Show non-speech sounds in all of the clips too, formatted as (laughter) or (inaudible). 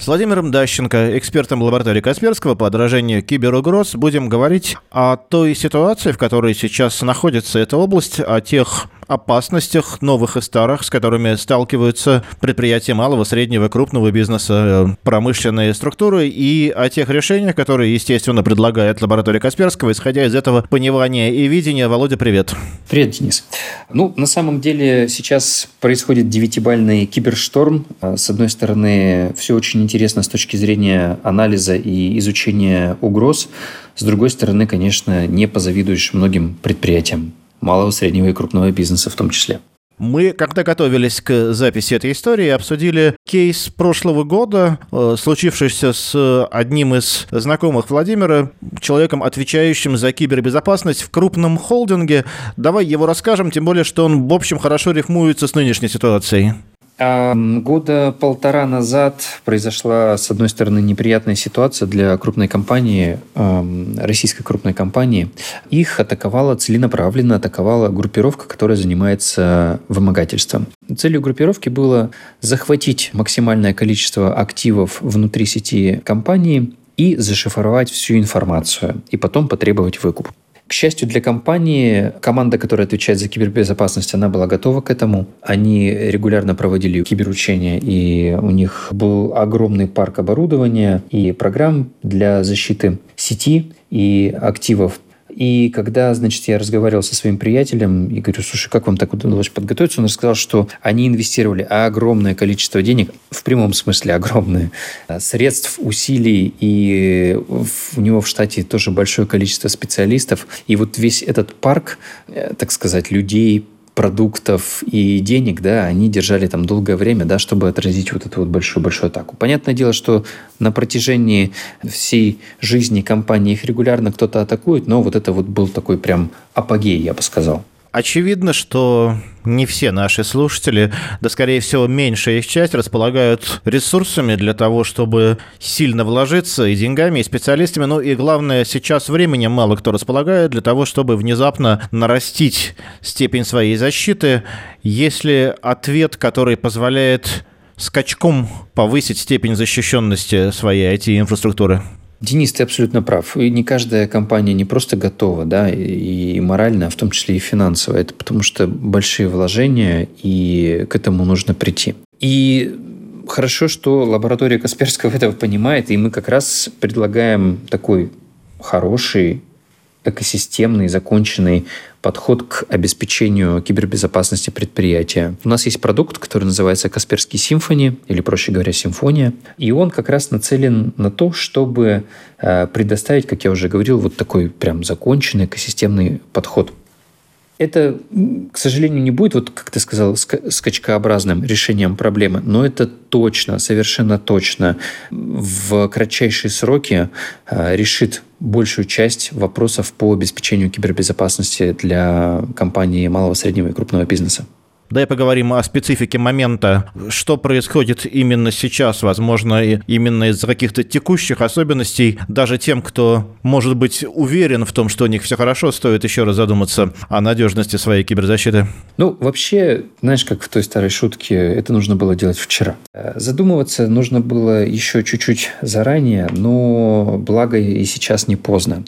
С Владимиром Дащенко, экспертом лаборатории Касперского по отражению киберугроз, будем говорить о той ситуации, в которой сейчас находится эта область, о тех опасностях новых и старых, с которыми сталкиваются предприятия малого, среднего, крупного бизнеса, э, промышленные структуры, и о тех решениях, которые, естественно, предлагает лаборатория Касперского, исходя из этого понимания и видения. Володя, привет. Привет, Денис. Ну, на самом деле сейчас происходит девятибальный кибершторм. А, с одной стороны, все очень интересно с точки зрения анализа и изучения угроз. С другой стороны, конечно, не позавидуешь многим предприятиям малого, среднего и крупного бизнеса в том числе. Мы, когда готовились к записи этой истории, обсудили кейс прошлого года, э, случившийся с одним из знакомых Владимира, человеком, отвечающим за кибербезопасность в крупном холдинге. Давай его расскажем, тем более, что он, в общем, хорошо рифмуется с нынешней ситуацией. Года полтора назад произошла, с одной стороны, неприятная ситуация для крупной компании, российской крупной компании. Их атаковала, целенаправленно атаковала группировка, которая занимается вымогательством. Целью группировки было захватить максимальное количество активов внутри сети компании и зашифровать всю информацию, и потом потребовать выкуп. К счастью для компании, команда, которая отвечает за кибербезопасность, она была готова к этому. Они регулярно проводили киберучения, и у них был огромный парк оборудования и программ для защиты сети и активов и когда, значит, я разговаривал со своим приятелем и говорю, слушай, как вам так удалось подготовиться? Он рассказал, что они инвестировали огромное количество денег, в прямом смысле огромное, средств, усилий, и у него в штате тоже большое количество специалистов. И вот весь этот парк, э, так сказать, людей, продуктов и денег, да, они держали там долгое время, да, чтобы отразить вот эту вот большую-большую атаку. Понятное дело, что на протяжении всей жизни компании их регулярно кто-то атакует, но вот это вот был такой прям апогей, я бы сказал. Очевидно, что не все наши слушатели, да, скорее всего, меньшая их часть располагают ресурсами для того, чтобы сильно вложиться и деньгами, и специалистами. Ну и главное, сейчас временем мало кто располагает для того, чтобы внезапно нарастить степень своей защиты. Если ответ, который позволяет скачком повысить степень защищенности своей IT-инфраструктуры? Денис, ты абсолютно прав. И не каждая компания не просто готова, да, и морально, а в том числе и финансово. Это потому что большие вложения, и к этому нужно прийти. И хорошо, что лаборатория Касперского (laughs) этого понимает, и мы как раз предлагаем такой хороший экосистемный, законченный подход к обеспечению кибербезопасности предприятия. У нас есть продукт, который называется Касперский Симфони, или, проще говоря, Симфония, и он как раз нацелен на то, чтобы э, предоставить, как я уже говорил, вот такой прям законченный экосистемный подход это, к сожалению, не будет, вот как ты сказал, скачкообразным решением проблемы, но это точно, совершенно точно в кратчайшие сроки а, решит большую часть вопросов по обеспечению кибербезопасности для компаний малого, среднего и крупного бизнеса. Давай поговорим о специфике момента. Что происходит именно сейчас, возможно, именно из-за каких-то текущих особенностей. Даже тем, кто, может быть, уверен в том, что у них все хорошо, стоит еще раз задуматься о надежности своей киберзащиты. Ну, вообще, знаешь, как в той старой шутке, это нужно было делать вчера. Задумываться нужно было еще чуть-чуть заранее, но благо и сейчас не поздно.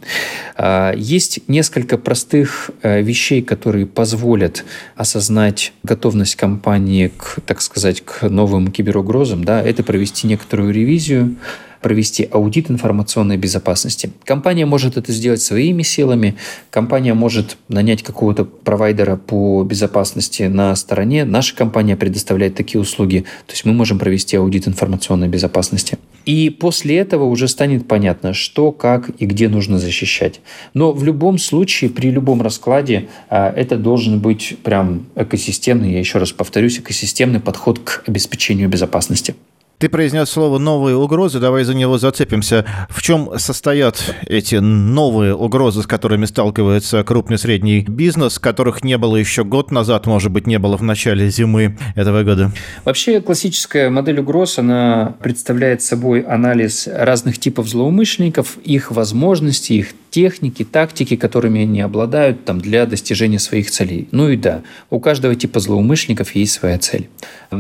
А, есть несколько простых э, вещей, которые позволят осознать готовность компании к, так сказать, к новым киберугрозам, да, это провести некоторую ревизию, провести аудит информационной безопасности. Компания может это сделать своими силами, компания может нанять какого-то провайдера по безопасности на стороне. Наша компания предоставляет такие услуги, то есть мы можем провести аудит информационной безопасности. И после этого уже станет понятно, что, как и где нужно защищать. Но в любом случае, при любом раскладе, а, это должен быть прям экосистемный, я еще раз повторюсь, экосистемный подход к обеспечению безопасности. Ты произнес слово «новые угрозы», давай за него зацепимся. В чем состоят эти новые угрозы, с которыми сталкивается крупный средний бизнес, которых не было еще год назад, может быть, не было в начале зимы этого года? Вообще классическая модель угроз, она представляет собой анализ разных типов злоумышленников, их возможностей, их техники, тактики, которыми они обладают там, для достижения своих целей. Ну и да, у каждого типа злоумышленников есть своя цель.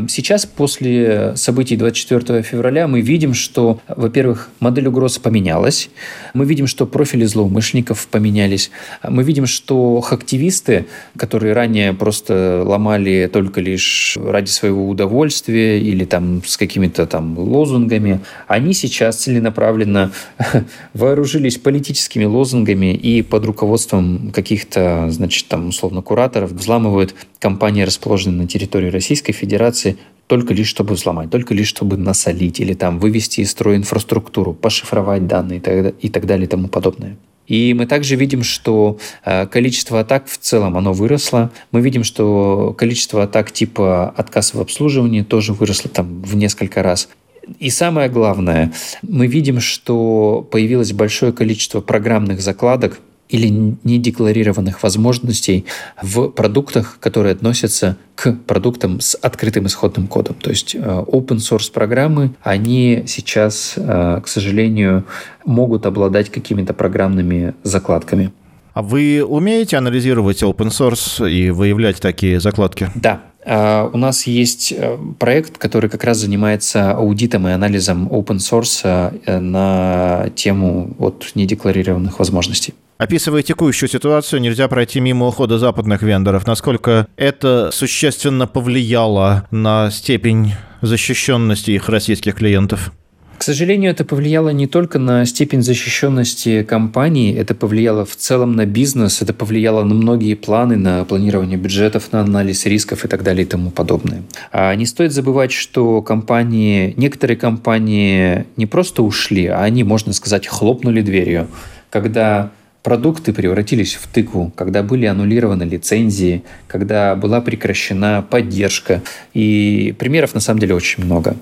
Сейчас, после событий 24 февраля, мы видим, что, во-первых, модель угрозы поменялась, мы видим, что профили злоумышленников поменялись, мы видим, что активисты, которые ранее просто ломали только лишь ради своего удовольствия или там с какими-то там лозунгами, они сейчас целенаправленно (laughs) вооружились политическими лозунгами, лозунгами и под руководством каких-то, значит, там, условно, кураторов взламывают компании, расположенные на территории Российской Федерации, только лишь чтобы взломать, только лишь чтобы насолить или там вывести из строя инфраструктуру, пошифровать данные и так далее и тому подобное. И мы также видим, что э, количество атак в целом оно выросло. Мы видим, что количество атак типа отказ в обслуживании тоже выросло там в несколько раз. И самое главное, мы видим, что появилось большое количество программных закладок или недекларированных возможностей в продуктах, которые относятся к продуктам с открытым исходным кодом. То есть э, open source программы, они сейчас, э, к сожалению, могут обладать какими-то программными закладками. А вы умеете анализировать open source и выявлять такие закладки? Да, у нас есть э, проект, который как раз занимается аудитом и анализом open source э, на тему вот недекларированных возможностей. Описывая текущую ситуацию, нельзя пройти мимо ухода западных вендоров. Насколько это существенно повлияло на степень защищенности их российских клиентов? К сожалению, это повлияло не только на степень защищенности компании, это повлияло в целом на бизнес, это повлияло на многие планы, на планирование бюджетов, на анализ рисков и так далее и тому подобное. А не стоит забывать, что компании, некоторые компании не просто ушли, а они, можно сказать, хлопнули дверью, когда продукты превратились в тыкву, когда были аннулированы лицензии, когда была прекращена поддержка. И примеров на самом деле очень много.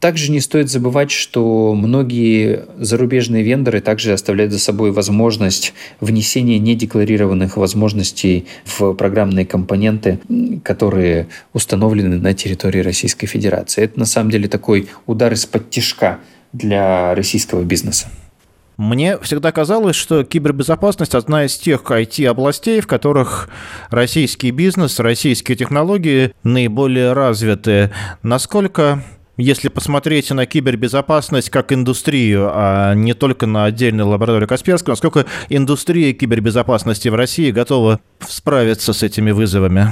Также не стоит забывать, что многие зарубежные вендоры также оставляют за собой возможность внесения недекларированных возможностей в программные компоненты, которые установлены на территории Российской Федерации. Это на самом деле такой удар из-под тяжка для российского бизнеса. Мне всегда казалось, что кибербезопасность одна из тех IT-областей, в которых российский бизнес, российские технологии наиболее развиты. Насколько если посмотреть на кибербезопасность как индустрию, а не только на отдельную лабораторию Касперского, насколько индустрия кибербезопасности в России готова справиться с этими вызовами?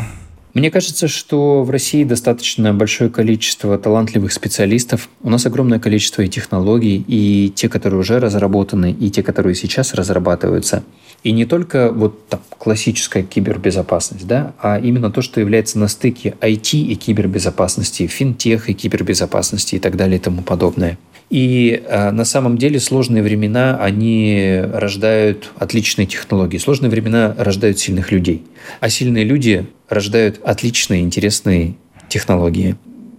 Мне кажется, что в России достаточно большое количество талантливых специалистов. У нас огромное количество и технологий, и те, которые уже разработаны, и те, которые сейчас разрабатываются. И не только вот там, классическая кибербезопасность, да, а именно то, что является на стыке IT и кибербезопасности, финтех и кибербезопасности и так далее и тому подобное. И э, на самом деле сложные времена, они рождают отличные технологии. Сложные времена рождают сильных людей. А сильные люди рождают отличные, интересные технологии.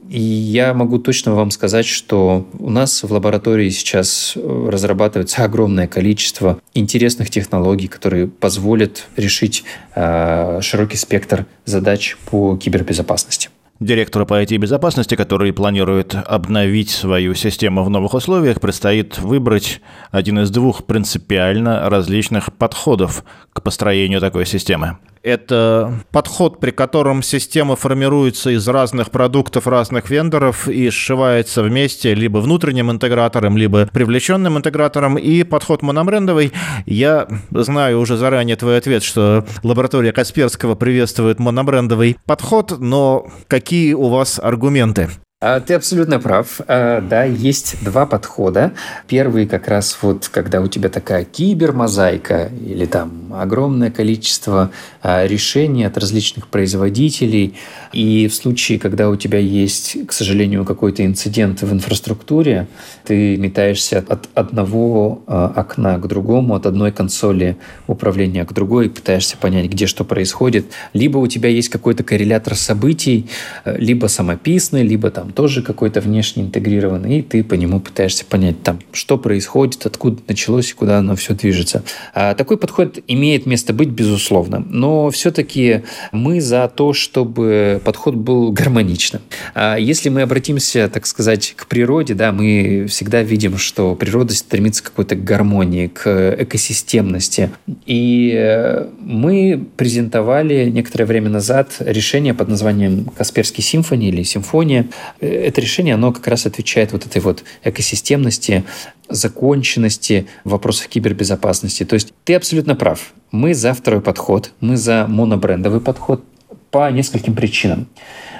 И я могу точно вам сказать, что у нас в лаборатории сейчас э, разрабатывается огромное количество интересных технологий, которые позволят решить э, широкий спектр задач по кибербезопасности директору по IT-безопасности, который планирует обновить свою систему в новых условиях, предстоит выбрать один из двух принципиально различных подходов к построению такой системы. Это подход, при котором система формируется из разных продуктов разных вендоров и сшивается вместе либо внутренним интегратором, либо привлеченным интегратором. И подход мономрендовый. Я знаю уже заранее твой ответ, что лаборатория Касперского приветствует мономрендовый подход, но какие у вас аргументы? А, ты абсолютно прав. А, да, есть два подхода. Первый как раз вот, когда у тебя такая кибермозаика или там огромное количество а, решений от различных производителей. И в случае, когда у тебя есть, к сожалению, какой-то инцидент в инфраструктуре, ты метаешься от одного окна к другому, от одной консоли управления к другой, пытаешься понять, где что происходит. Либо у тебя есть какой-то коррелятор событий, либо самописный, либо там тоже какой-то внешне интегрированный, и ты по нему пытаешься понять, там, что происходит, откуда началось и куда оно все движется. А такой подход имеет место быть, безусловно. Но все-таки мы за то, чтобы подход был гармоничным. А если мы обратимся, так сказать, к природе, да, мы всегда видим, что природа стремится к какой-то гармонии, к экосистемности. И э, мы презентовали некоторое время назад решение под названием Касперский симфония или симфония. Это решение, оно как раз отвечает вот этой вот экосистемности, законченности вопросов кибербезопасности. То есть ты абсолютно прав. Мы за второй подход, мы за монобрендовый подход по нескольким причинам.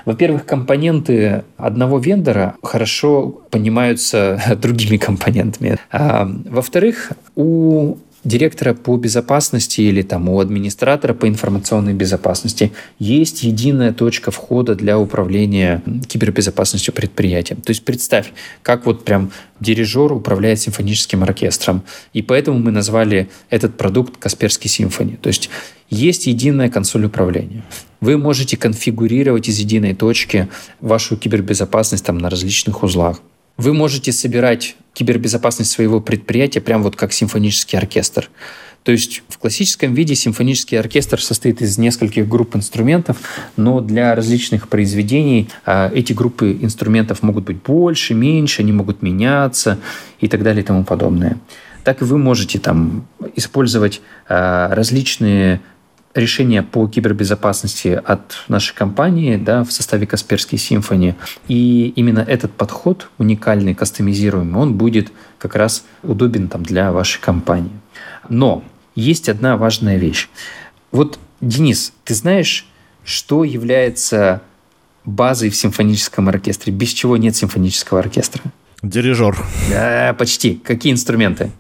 Во-первых, компоненты одного вендора хорошо понимаются (laughs) другими компонентами. А, во-вторых, у директора по безопасности или там у администратора по информационной безопасности есть единая точка входа для управления кибербезопасностью предприятия. То есть представь, как вот прям дирижер управляет симфоническим оркестром. И поэтому мы назвали этот продукт Касперский симфони. То есть есть единая консоль управления. Вы можете конфигурировать из единой точки вашу кибербезопасность там на различных узлах. Вы можете собирать кибербезопасность своего предприятия прям вот как симфонический оркестр. То есть в классическом виде симфонический оркестр состоит из нескольких групп инструментов, но для различных произведений а, эти группы инструментов могут быть больше, меньше, они могут меняться и так далее и тому подобное. Так и вы можете там использовать а, различные решения по кибербезопасности от нашей компании да, в составе Касперский Симфони. И именно этот подход, уникальный, кастомизируемый, он будет как раз удобен там, для вашей компании. Но есть одна важная вещь. Вот, Денис, ты знаешь, что является базой в симфоническом оркестре? Без чего нет симфонического оркестра? Дирижер. Да, почти. Какие инструменты?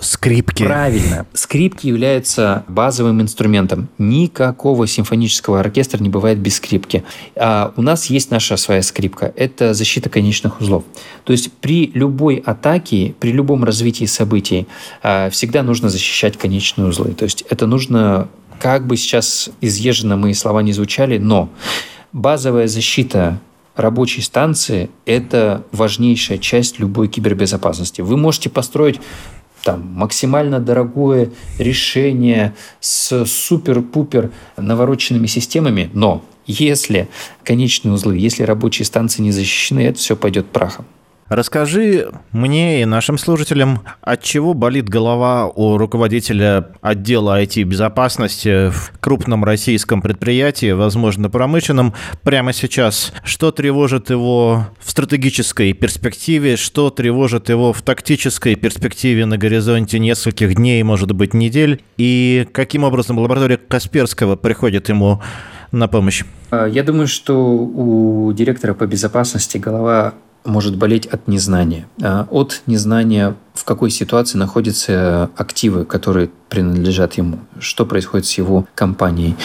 Скрипки. Правильно. Скрипки являются базовым инструментом. Никакого симфонического оркестра не бывает без скрипки. А у нас есть наша своя скрипка. Это защита конечных узлов. То есть при любой атаке, при любом развитии событий а, всегда нужно защищать конечные узлы. То есть это нужно, как бы сейчас изъезженно мои слова не звучали, но базовая защита рабочей станции – это важнейшая часть любой кибербезопасности. Вы можете построить там максимально дорогое решение с супер-пупер навороченными системами, но если конечные узлы, если рабочие станции не защищены, это все пойдет прахом. Расскажи мне и нашим слушателям, от чего болит голова у руководителя отдела IT-безопасности в крупном российском предприятии, возможно, промышленном, прямо сейчас. Что тревожит его в стратегической перспективе, что тревожит его в тактической перспективе на горизонте нескольких дней, может быть, недель, и каким образом лаборатория Касперского приходит ему на помощь? Я думаю, что у директора по безопасности голова может болеть от незнания. А, от незнания, в какой ситуации находятся активы, которые принадлежат ему, что происходит с его компанией.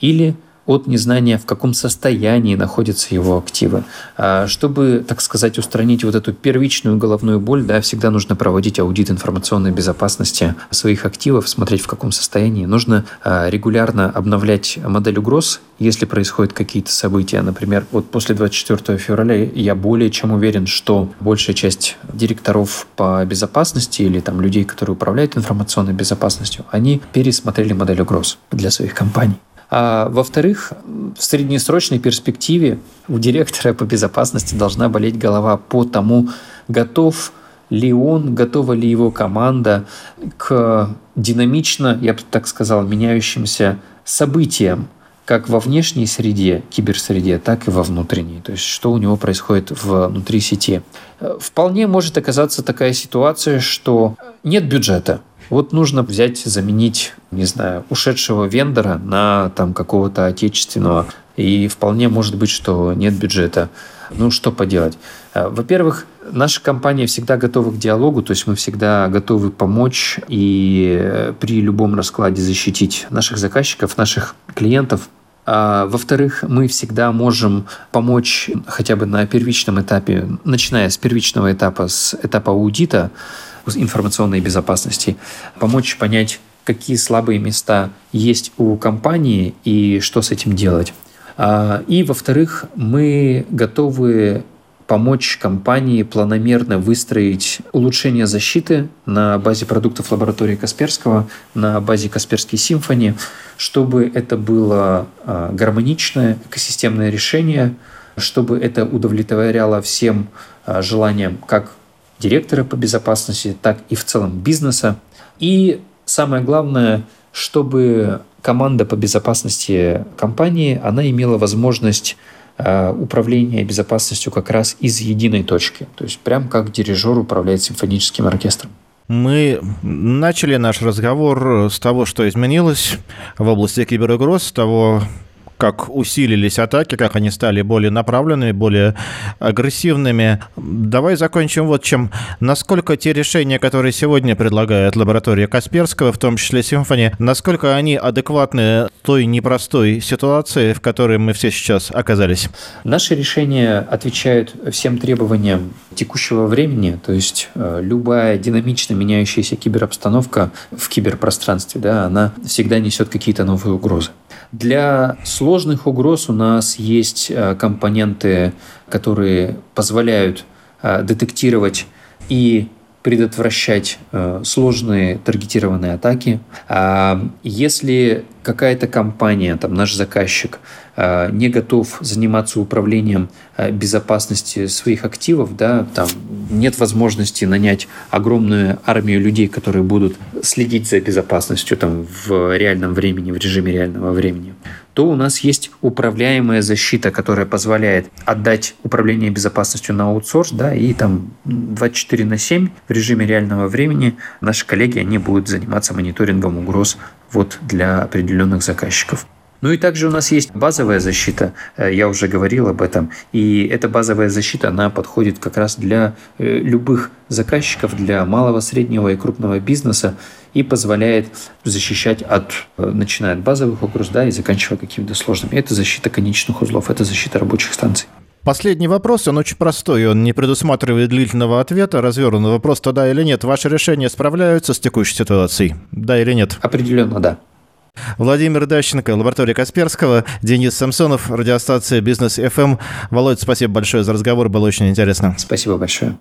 Или от незнания, в каком состоянии находятся его активы. А, чтобы, так сказать, устранить вот эту первичную головную боль, да, всегда нужно проводить аудит информационной безопасности своих активов, смотреть, в каком состоянии. Нужно а, регулярно обновлять модель угроз, если происходят какие-то события. Например, вот после 24 февраля я более чем уверен, что большая часть директоров по безопасности или там людей, которые управляют информационной безопасностью, они пересмотрели модель угроз для своих компаний. А, во-вторых, в среднесрочной перспективе у директора по безопасности должна болеть голова по тому, готов ли он, готова ли его команда к динамично, я бы так сказал, меняющимся событиям, как во внешней среде, киберсреде, так и во внутренней. То есть, что у него происходит внутри сети. Вполне может оказаться такая ситуация, что нет бюджета. Вот нужно взять, заменить, не знаю, ушедшего вендора на там какого-то отечественного. И вполне может быть, что нет бюджета. Ну, что поделать? Э, во-первых, наша компания всегда готова к диалогу, то есть мы всегда готовы помочь и э, при любом раскладе защитить наших заказчиков, наших клиентов. А, во-вторых, мы всегда можем помочь хотя бы на первичном этапе, начиная с первичного этапа, с этапа аудита, информационной безопасности, помочь понять, какие слабые места есть у компании и что с этим делать. А, и, во-вторых, мы готовы помочь компании планомерно выстроить улучшение защиты на базе продуктов лаборатории Касперского, на базе Касперский Симфони, чтобы это было а, гармоничное экосистемное решение, чтобы это удовлетворяло всем а, желаниям как директора по безопасности, так и в целом бизнеса. И самое главное, чтобы команда по безопасности компании, она имела возможность э, управления безопасностью как раз из единой точки. То есть прям как дирижер управляет симфоническим оркестром. Мы начали наш разговор с того, что изменилось в области киберугроз, с того, как усилились атаки, как они стали более направленными, более агрессивными. Давай закончим вот чем. Насколько те решения, которые сегодня предлагает лаборатория Касперского, в том числе Симфони, насколько они адекватны той непростой ситуации, в которой мы все сейчас оказались? Наши решения отвечают всем требованиям текущего времени, то есть э, любая динамично меняющаяся киберобстановка в киберпространстве, да, она всегда несет какие-то новые угрозы. Для сложных угроз у нас есть э, компоненты, которые позволяют э, детектировать и предотвращать э, сложные таргетированные атаки. А если какая-то компания, там наш заказчик, не готов заниматься управлением безопасности своих активов, да, там нет возможности нанять огромную армию людей, которые будут следить за безопасностью там, в реальном времени, в режиме реального времени, то у нас есть управляемая защита, которая позволяет отдать управление безопасностью на аутсорс, да, и там 24 на 7 в режиме реального времени наши коллеги, они будут заниматься мониторингом угроз вот для определенных заказчиков. Ну и также у нас есть базовая защита, э, я уже говорил об этом, и эта базовая защита, она подходит как раз для э, любых заказчиков, для малого, среднего и крупного бизнеса и позволяет защищать от, э, начиная от базовых угроз, да, и заканчивая какими-то сложными. Это защита конечных узлов, это защита рабочих станций. Последний вопрос, он очень простой, он не предусматривает длительного ответа, развернутый вопрос, то да или нет. Ваши решения справляются с текущей ситуацией? Да или нет? Определенно, да. Владимир Дащенко, лаборатория Касперского, Денис Самсонов, радиостанция «Бизнес FM». Володь, спасибо большое за разговор, было очень интересно. Спасибо большое.